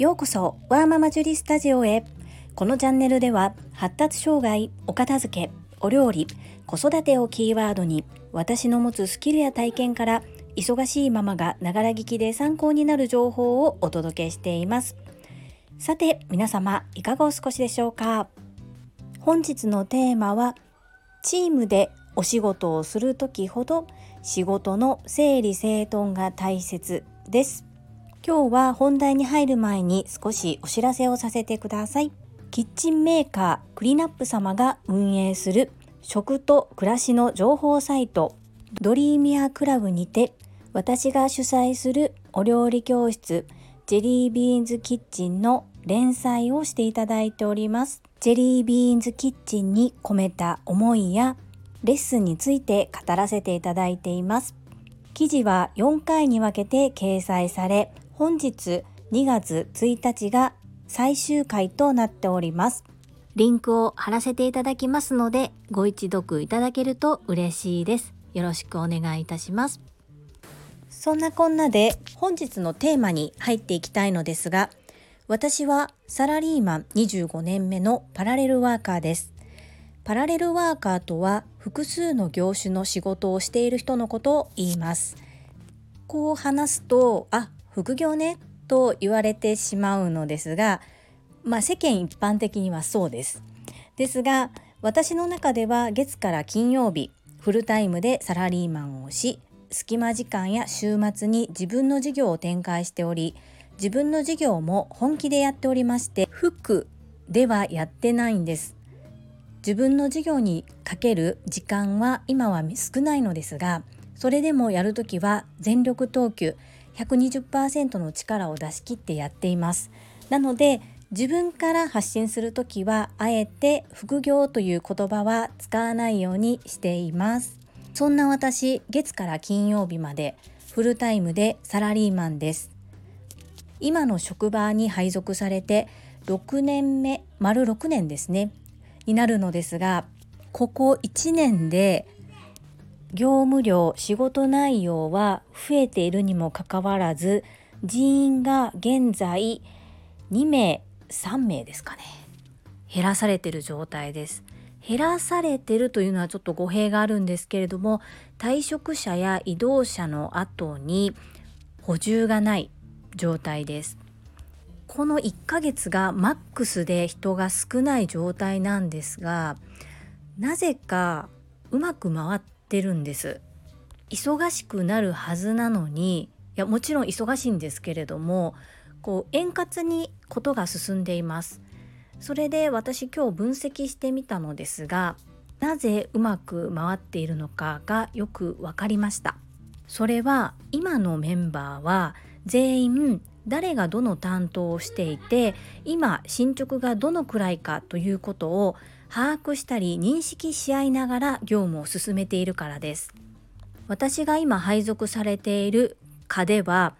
ようこそワーママジュリスタジオへ。このチャンネルでは発達障害お片付けお料理子育てをキーワードに私の持つスキルや体験から忙しいママがながら聞きで参考になる情報をお届けしています。さて皆様いかがお過ごしでしょうか？本日のテーマはチームでお仕事をする時ほど仕事の整理整頓が大切です。今日は本題に入る前に少しお知らせをさせてください。キッチンメーカークリナップ様が運営する食と暮らしの情報サイトドリーミアクラブにて私が主催するお料理教室ジェリービーンズキッチンの連載をしていただいております。ジェリービーンズキッチンに込めた思いやレッスンについて語らせていただいています。記事は4回に分けて掲載され本日2月1日が最終回となっておりますリンクを貼らせていただきますのでご一読いただけると嬉しいですよろしくお願いいたしますそんなこんなで本日のテーマに入っていきたいのですが私はサラリーマン25年目のパラレルワーカーです。パラレルワーカーとは複数の業種の仕事をしている人のことを言います。こう話すと、あ、副業ねと言われてしまうのですが、まあ世間一般的にはそうです。ですが、私の中では月から金曜日、フルタイムでサラリーマンをし、隙間時間や週末に自分の事業を展開しており、自分の事業も本気でやっておりまして服ではやってないんです自分の事業にかける時間は今は少ないのですがそれでもやるときは全力投球120%の力を出し切ってやっています。なので自分から発信するときはあえて副業という言葉は使わないようにしています。そんな私月から金曜日までフルタイムでサラリーマンです。今の職場に配属されて6年目丸6年ですねになるのですがここ1年で業務量仕事内容は増えているにもかかわらず人員が現在2名3名ですかね。減らされてる状態です。減らされてるというのはちょっと語弊があるんですけれども退職者や移動者の後に補充がない状態です。この1ヶ月がマックスで人が少ない状態なんですがなぜかうまく回ってるんです。忙しくなるはずなのにいやもちろん忙しいんですけれどもこう円滑にことが進んでいます。それで私今日分析してみたのですがなぜうまく回っているのかがよく分かりました。それは今のメンバーは全員誰がどの担当をしていて今進捗がどのくらいかということを把握したり認識し合いながら業務を進めているからです。私が今配属されている課では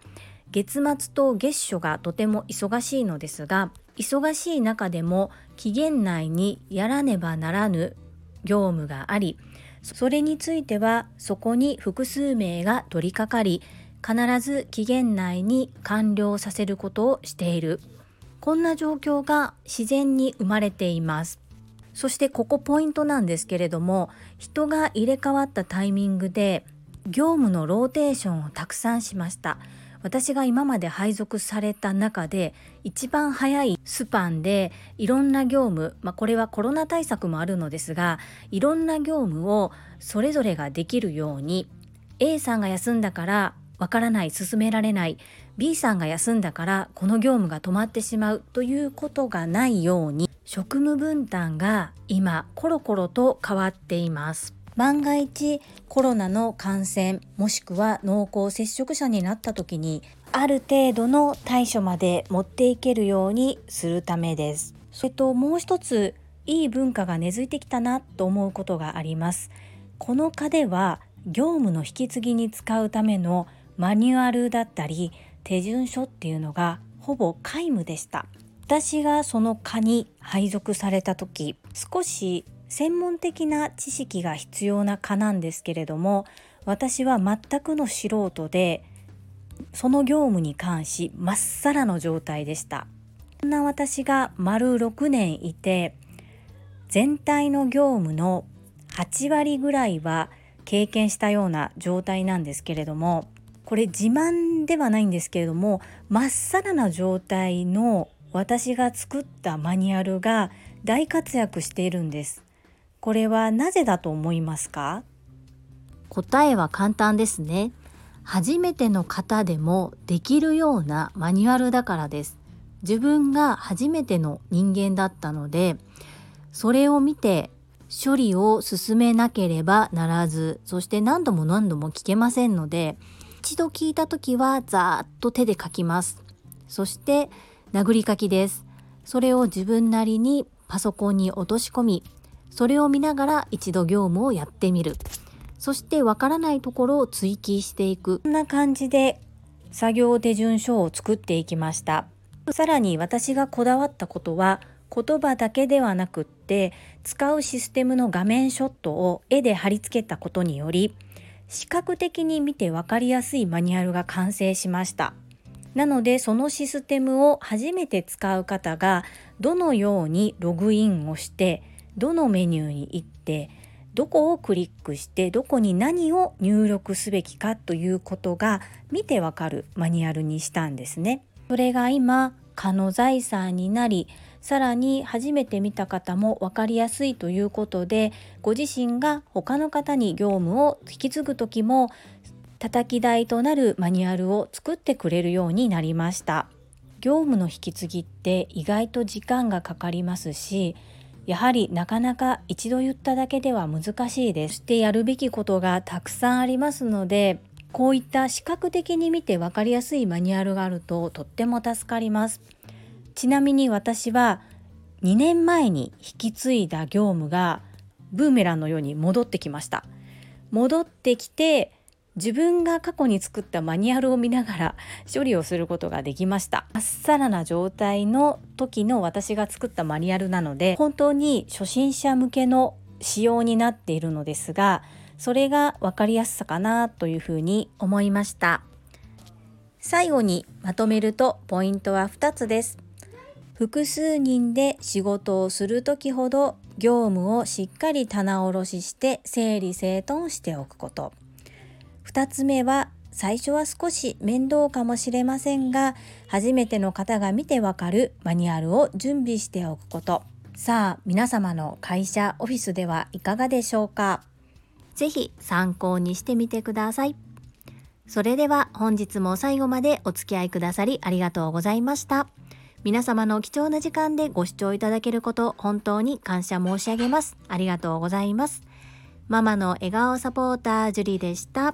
月末と月初がとても忙しいのですが忙しい中でも期限内にやらねばならぬ業務がありそれについてはそこに複数名が取り掛かり必ず期限内に完了させることをしている。こんな状況が自然に生まれています。そしてここポイントなんですけれども人が入れ替わったタイミングで業務のローテーションをたくさんしました。私が今まで配属された中で一番早いスパンでいろんな業務、まあ、これはコロナ対策もあるのですがいろんな業務をそれぞれができるように A さんが休んだからわからない進められない。B さんが休んだからこの業務が止まってしまうということがないように職務分担が今コロコロと変わっています。万が一コロナの感染もしくは濃厚接触者になった時にある程度の対処まで持っていけるようにするためです。それともう一ついい文化が根付いてきたなと思うことがあります。この課では業務の引き継ぎに使うためのマニュアルだったり手順書っていうのがほぼ皆無でした。私がその課に配属された時少し専門的な知識が必要な課なんですけれども私は全くの素人でその業務に関しまっさらの状態でした。そんな私が丸6年いて全体の業務の8割ぐらいは経験したような状態なんですけれどもこれ自慢ではないんですけれどもまっさらな状態の私が作ったマニュアルが大活躍しているんです。これはなぜだと思いますか？答えは簡単ですね。初めての方でもできるようなマニュアルだからです。自分が初めての人間だったのでそれを見て処理を進めなければならずそして何度も何度も聞けませんので一度聞いた時はざーっと手で書きます。そして殴り書きです。それを自分なりにパソコンに落とし込みそれを見ながら一度業務をやってみる。そしてわからないところを追記していく。こんな感じで作業手順書を作っていきました。さらに私がこだわったことは言葉だけではなくって使うシステムの画面ショットを絵で貼り付けたことにより視覚的に見て分かりやすいマニュアルが完成しましたなのでそのシステムを初めて使う方がどのようにログインをしてどのメニューに行ってどこをクリックしてどこに何を入力すべきかということが見てわかるマニュアルにしたんですね。それが今蚊の財産になりさらに初めて見た方も分かりやすいということでご自身が他の方に業務を引き継ぐ時も叩き台となるマニュアルを作ってくれるようになりました業務の引き継ぎって意外と時間がかかりますしやはりなかなか一度言っただけでは難しいです。してやるべきことがたくさんありますので、こういった視覚的に見て分かりやすいマニュアルがあるととっても助かります。ちなみに私は2年前に引き継いだ業務がブーメランのように戻ってきました。戻ってきて自分が過去に作ったマニュアルを見ながら処理をすることができました。まっさらな状態の時の私が作ったマニュアルなので本当に初心者向けの仕様になっているのですがそれが分かりやすさかなというふうに思いました。最後にまとめるとポイントは2つです。複数人で仕事をする時ほど業務をしっかり棚卸しして整理整頓しておくこと。2つ目は最初は少し面倒かもしれませんが初めての方が見てわかるマニュアルを準備しておくこと。さあ皆様の会社オフィスではいかがでしょうか？ぜひ参考にしてみてください。それでは本日も最後までお付き合いくださりありがとうございました。皆様の貴重な時間でご視聴いただけること本当に感謝申し上げますありがとうございますママの笑顔サポータージュリでした。